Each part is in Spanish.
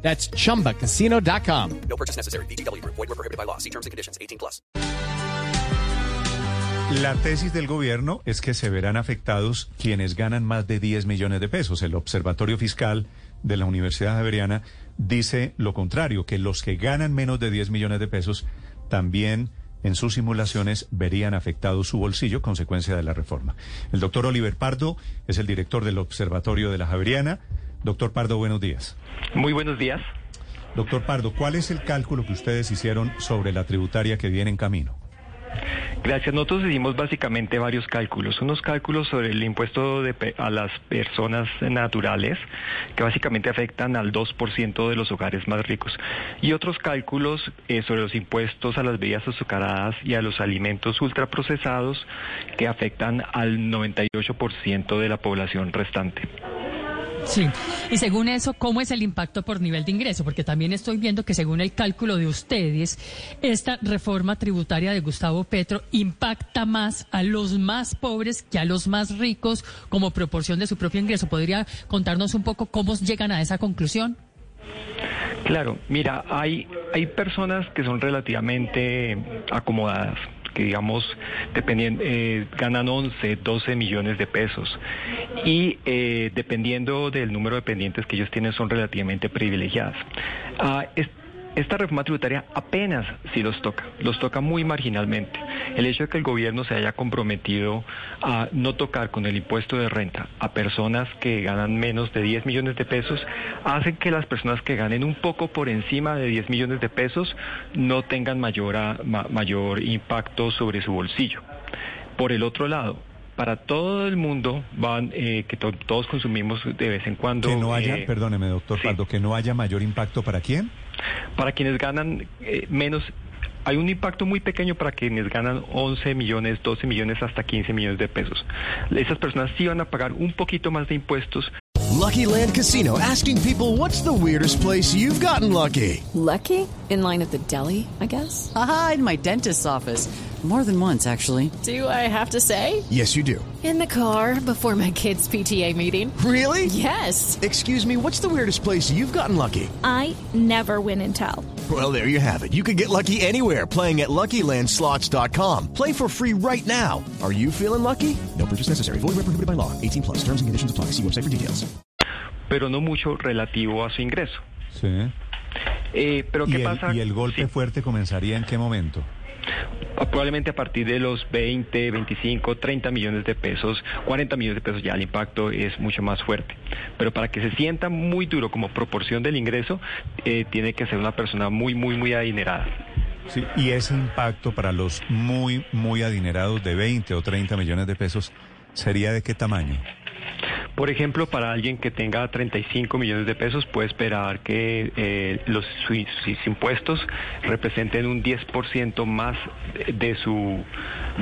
That's chumbacasino.com. No purchase necessary. BGW. Void were prohibited by law. See terms and conditions. 18 plus. La tesis del gobierno es que se verán afectados quienes ganan más de 10 millones de pesos. El Observatorio Fiscal de la Universidad Javeriana dice lo contrario, que los que ganan menos de 10 millones de pesos también en sus simulaciones verían afectado su bolsillo consecuencia de la reforma. El doctor Oliver Pardo es el director del Observatorio de la Javeriana. Doctor Pardo, buenos días. Muy buenos días. Doctor Pardo, ¿cuál es el cálculo que ustedes hicieron sobre la tributaria que viene en camino? Gracias. Nosotros hicimos básicamente varios cálculos. Unos cálculos sobre el impuesto de pe- a las personas naturales, que básicamente afectan al 2% de los hogares más ricos. Y otros cálculos eh, sobre los impuestos a las bebidas azucaradas y a los alimentos ultraprocesados, que afectan al 98% de la población restante. Sí, y según eso, ¿cómo es el impacto por nivel de ingreso? Porque también estoy viendo que según el cálculo de ustedes, esta reforma tributaria de Gustavo Petro impacta más a los más pobres que a los más ricos como proporción de su propio ingreso. ¿Podría contarnos un poco cómo llegan a esa conclusión? Claro, mira, hay, hay personas que son relativamente acomodadas, digamos dependien- eh, ganan 11, 12 millones de pesos y eh, dependiendo del número de pendientes que ellos tienen son relativamente privilegiadas. Ah, esta reforma tributaria apenas sí los toca, los toca muy marginalmente. El hecho de que el gobierno se haya comprometido a no tocar con el impuesto de renta a personas que ganan menos de 10 millones de pesos hace que las personas que ganen un poco por encima de 10 millones de pesos no tengan mayor, a- ma- mayor impacto sobre su bolsillo. Por el otro lado, para todo el mundo van eh, que to- todos consumimos de vez en cuando Que no haya, eh, perdóneme, doctor sí. Pardo, que no haya mayor impacto para quién? Para quienes ganan eh, menos, hay un impacto muy pequeño para quienes ganan 11 millones, 12 millones, hasta 15 millones de pesos. Esas personas sí van a pagar un poquito más de impuestos, Lucky Land Casino asking people what's the weirdest place you've gotten lucky? Lucky? In line at the deli, I guess? Aha, in my dentist's office. More than once, actually. Do I have to say? Yes, you do. In the car before my kids' PTA meeting. Really? Yes. Excuse me, what's the weirdest place you've gotten lucky? I never win and tell. Well, there you have it. You can get lucky anywhere playing at LuckyLandSlots.com. Play for free right now. Are you feeling lucky? No purchase necessary. Void where prohibited by law. 18 plus. Terms and conditions apply. See website for details. pero no mucho relativo a su ingreso. Sí. Eh, pero ¿Y ¿qué el, pasa? y el golpe Sí, fuerte comenzaría en qué momento? Probablemente a partir de los 20, 25, 30 millones de pesos, 40 millones de pesos ya el impacto es mucho más fuerte. Pero para que se sienta muy duro como proporción del ingreso, eh, tiene que ser una persona muy, muy, muy adinerada. Sí, y ese impacto para los muy, muy adinerados de 20 o 30 millones de pesos, ¿sería de qué tamaño? Por ejemplo, para alguien que tenga 35 millones de pesos, puede esperar que eh, los sus, sus impuestos representen un 10% más de, su,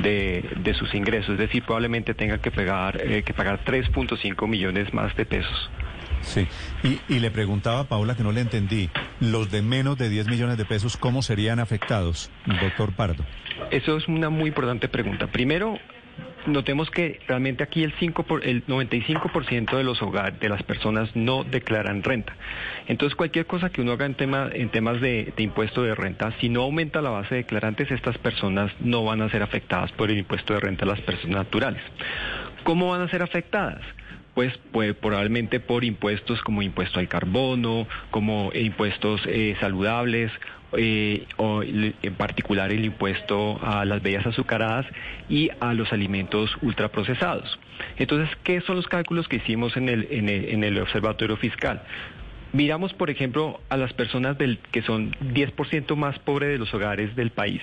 de, de sus ingresos. Es decir, probablemente tenga que pagar, eh, que pagar 3.5 millones más de pesos. Sí. Y, y le preguntaba a Paula que no le entendí, los de menos de 10 millones de pesos, ¿cómo serían afectados, doctor Pardo? Eso es una muy importante pregunta. Primero, notemos que realmente aquí el 5 por, el 95% de los hogares de las personas no declaran renta. Entonces, cualquier cosa que uno haga en tema en temas de, de impuesto de renta, si no aumenta la base de declarantes, estas personas no van a ser afectadas por el impuesto de renta a las personas naturales. ¿Cómo van a ser afectadas? Pues, pues probablemente por impuestos como impuesto al carbono, como impuestos eh, saludables, eh, o en particular el impuesto a las bebidas azucaradas y a los alimentos ultraprocesados. Entonces, ¿qué son los cálculos que hicimos en el, Observatorio Fiscal? Miramos, por ejemplo, a las personas que son 10% más pobres de los hogares del país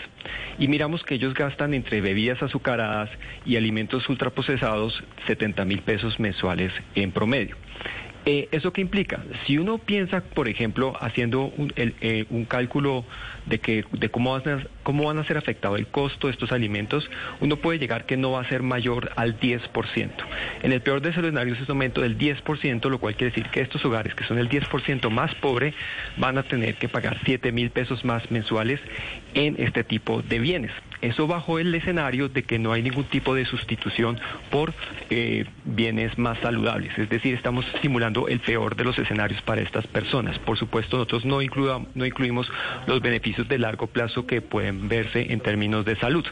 y miramos que ellos gastan entre bebidas azucaradas y alimentos ultraprocesados 70 mil pesos mensuales en promedio. Eh, ¿Eso qué implica? Si uno piensa, por ejemplo, haciendo un, eh, cálculo de, que, de cómo, van a, cómo van a ser afectado el costo de estos alimentos, uno puede llegar que no va a ser mayor al 10%. En el peor de los escenarios es un aumento del 10%, lo cual quiere decir que estos hogares, que son el 10% más pobre, van a tener que pagar 7 mil pesos más mensuales en este tipo de bienes. Eso bajo el escenario de que no hay ningún tipo de sustitución por eh, bienes más saludables. Es decir, estamos simulando el peor de los escenarios para estas personas. Por supuesto, nosotros no, incluimos los beneficios de largo plazo que pueden verse en términos de salud.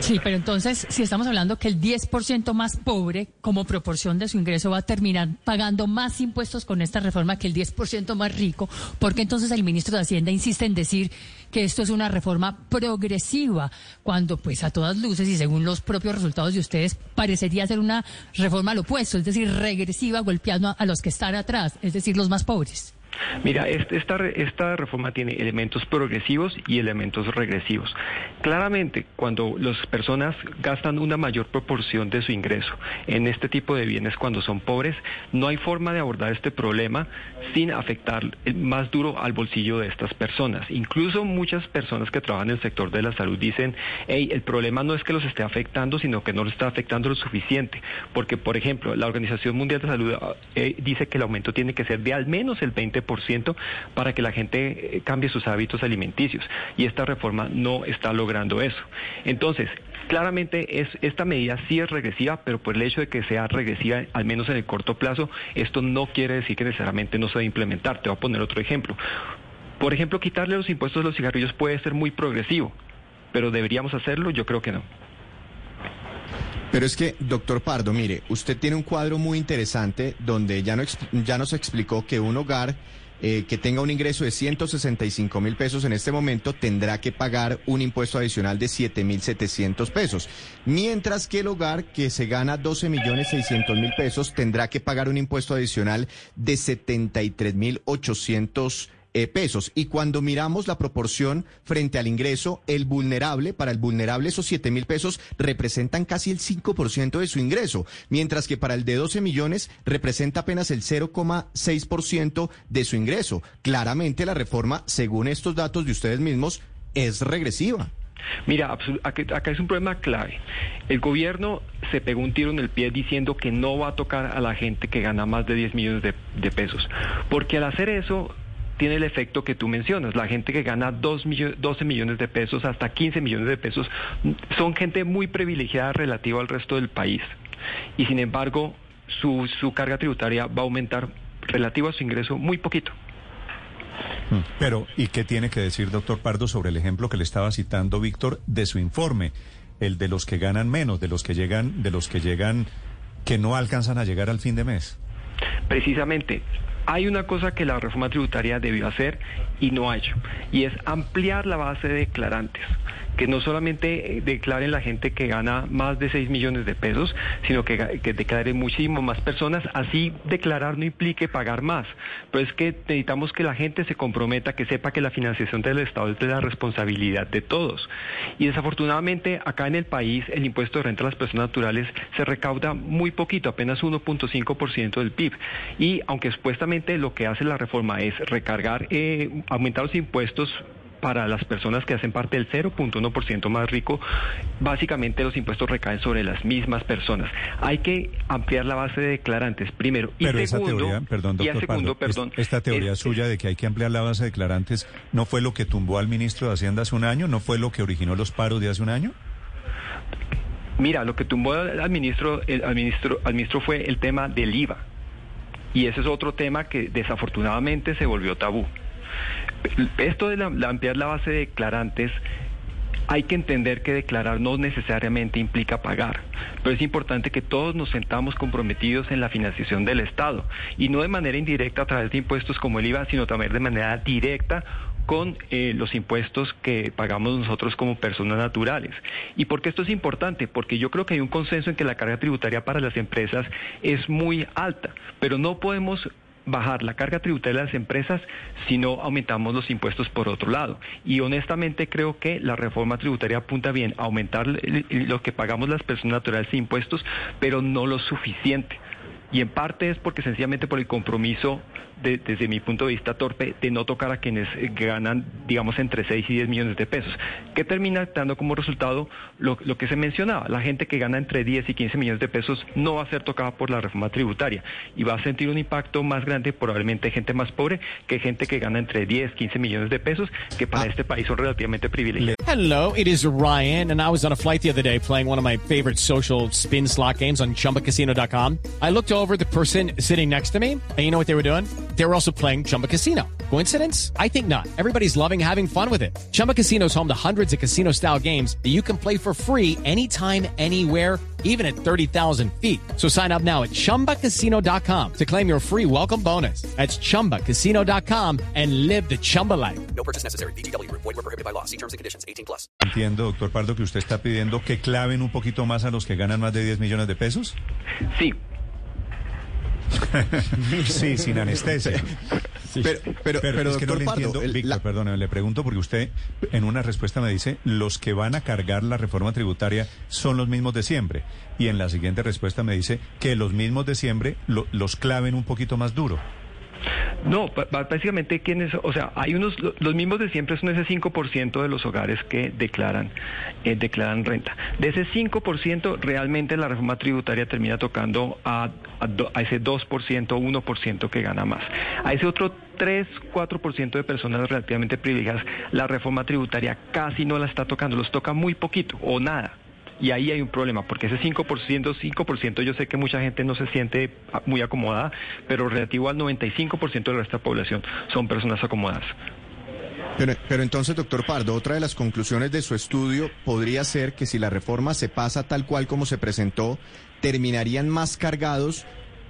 Sí, pero entonces, si estamos hablando que el 10% más pobre, como proporción de su ingreso, va a terminar pagando más impuestos con esta reforma que el 10% más rico, porque entonces el ministro de Hacienda insiste en decir que esto es una reforma progresiva, cuando pues a todas luces y según los propios resultados de ustedes, parecería ser una reforma al opuesto, es decir, regresiva, golpeando a los que están atrás, es decir, los más pobres. Mira, esta, esta reforma tiene elementos progresivos y elementos regresivos. Claramente, cuando las personas gastan una mayor proporción de su ingreso en este tipo de bienes cuando son pobres, no hay forma de abordar este problema sin afectar más duro al bolsillo de estas personas. Incluso muchas personas que trabajan en el sector de la salud dicen, hey, el problema no es que los esté afectando, sino que no los está afectando lo suficiente. Porque, por ejemplo, la Organización Mundial de Salud eh, dice que el aumento tiene que ser de al menos el 20% para que la gente eh, cambie sus hábitos alimenticios. Y esta reforma no está logrando eso. Entonces, Claramente es, esta medida sí es regresiva, pero por el hecho de que sea regresiva, al menos en el corto plazo, esto no quiere decir que necesariamente no se debe implementar. Te voy a poner otro ejemplo. Por ejemplo, quitarle los impuestos a los cigarrillos puede ser muy progresivo, pero ¿deberíamos hacerlo? Yo creo que no. Pero es que, doctor Pardo, mire, usted tiene un cuadro muy interesante donde ya, no, ya nos explicó que un hogar eh, que tenga un ingreso de 165 mil pesos en este momento tendrá que pagar un impuesto adicional de 7 mil 700 pesos. Mientras que el hogar que se gana 12 millones 600 mil pesos tendrá que pagar un impuesto adicional de 73 mil 800 eh, pesos. Y cuando miramos la proporción frente al ingreso, el vulnerable, para el vulnerable esos 7 mil pesos representan casi el 5% de su ingreso, mientras que para el de 12 millones representa apenas el 0,6% de su ingreso. Claramente la reforma, según estos datos de ustedes mismos, es regresiva. Mira, acá es un problema clave. El gobierno se pegó un tiro en el pie diciendo que no va a tocar a la gente que gana más de 10 millones de, de pesos, porque al hacer eso tiene el efecto que tú mencionas. La gente que gana 2 12 millones de pesos hasta 15 millones de pesos son gente muy privilegiada relativa al resto del país. Y sin embargo, su, su carga tributaria va a aumentar relativo a su ingreso muy poquito. Mm. Pero, ¿y qué tiene que decir, doctor Pardo, sobre el ejemplo que le estaba citando Víctor de su informe? El de los que ganan menos, de los que llegan, de los que llegan, que no alcanzan a llegar al fin de mes. Precisamente, hay una cosa que la reforma tributaria debió hacer y no ha hecho, y es ampliar la base de declarantes que no solamente eh, declaren la gente que gana más de 6 millones de pesos, sino que, declaren muchísimo más personas. Así declarar no implique pagar más. Pero es que necesitamos que la gente se comprometa, que sepa que la financiación del Estado es de la responsabilidad de todos. Y desafortunadamente acá en el país el impuesto de renta a las personas naturales se recauda muy poquito, apenas 1.5% del PIB. Y aunque supuestamente lo que hace la reforma es recargar, eh, aumentar los impuestos para las personas que hacen parte del 0.1% más rico, básicamente los impuestos recaen sobre las mismas personas. Hay que ampliar la base de declarantes, primero. Y Pero segundo, esa teoría, perdón, doctor segundo, perdón, esta teoría suya de que hay que ampliar la base de declarantes, ¿no fue lo que tumbó al ministro de Hacienda hace un año? ¿No fue lo que originó los paros de hace un año? Mira, lo que tumbó al ministro, al ministro, al ministro fue el tema del IVA. Y ese es otro tema que desafortunadamente se volvió tabú. Esto de ampliar la base de declarantes hay que entender que declarar no necesariamente implica pagar, pero es importante que todos nos sentamos comprometidos en la financiación del Estado y no de manera indirecta a través de impuestos como el IVA, sino también de manera directa con eh, los impuestos que pagamos nosotros como personas naturales. ¿Y por qué esto es importante? Porque yo creo que hay un consenso en que la carga tributaria para las empresas es muy alta, pero no podemos bajar la carga tributaria de las empresas si no aumentamos los impuestos por otro lado. Y honestamente creo que la reforma tributaria apunta bien a aumentar lo que pagamos las personas naturales de impuestos, pero no lo suficiente. Y en parte es porque sencillamente por el compromiso, de- desde mi punto de vista torpe, de no tocar a quienes eh, ganan, digamos, entre 6 y 10 millones de pesos. Que termina dando como resultado lo, lo que se mencionaba. La gente que gana entre 10 y 15 millones de pesos no va a ser tocada por la reforma tributaria y va a sentir un impacto más grande probablemente gente más pobre que gente que gana entre 10, 15 millones de pesos, que para este país son relativamente privilegiados. Hello, it is Ryan, and I was on a flight the other day playing one of my favorite social spin slot games on chumbacasino.com. I looked over at the person sitting next to me, and you know what they were doing? They were also playing Chumba Casino. Coincidence? I think not. Everybody's loving having fun with it. Chumba Casino is home to hundreds of casino style games that you can play for free anytime, anywhere, even at 30,000 feet. So sign up now at chumbacasino.com to claim your free welcome bonus. That's chumbacasino.com and live the Chumba life. No purchase necessary. BGW. Group. Void were prohibited by law. See terms and conditions. 18 plus. Entiendo, doctor Pardo, que usted está pidiendo que claven un poquito más a los que ganan más de 10 millones de pesos. Sí, Sí, sin anestesia. Pero, pero, pero, es que no doctor le Pardo, entiendo, el- Víctor, la- perdóneme, le pregunto porque usted en una respuesta me dice los que van a cargar la reforma tributaria son los mismos de siempre y en la siguiente respuesta me dice que los mismos de siempre lo- los claven un poquito más duro. No, básicamente quienes, o sea, hay unos, lo- los mismos de siempre son ese 5% de los hogares que declaran, eh, declaran renta. De ese 5%, realmente la reforma tributaria termina tocando a, a do- a ese 2%, 1% que gana más. A ese otro 3, 4% de personas relativamente privilegiadas, la reforma tributaria casi no la está tocando, los toca muy poquito o nada. Y ahí hay un problema, porque ese 5%, 5% yo sé que mucha gente no se siente muy acomodada, pero relativo al 95% de nuestra población son personas acomodadas. Pero, entonces, doctor Pardo, otra de las conclusiones de su estudio podría ser que si la reforma se pasa tal cual como se presentó, terminarían más cargados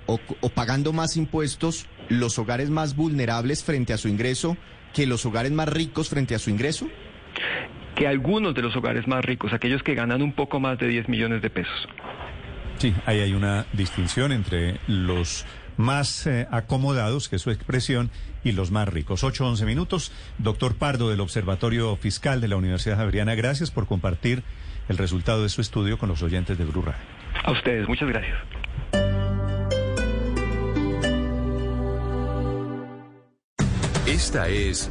o pagando más impuestos los hogares más vulnerables frente a su ingreso que los hogares más ricos frente a su ingreso. Que algunos de los hogares más ricos, aquellos que ganan un poco más de 10 millones de pesos, Sí, ahí hay una distinción entre los más eh, acomodados, que es su expresión, y los más ricos. 8, 11 minutos. Doctor Pardo del Observatorio Fiscal de la Universidad Javeriana, gracias por compartir el resultado de su estudio con los oyentes de Blue Radio. a ustedes, muchas gracias. Esta es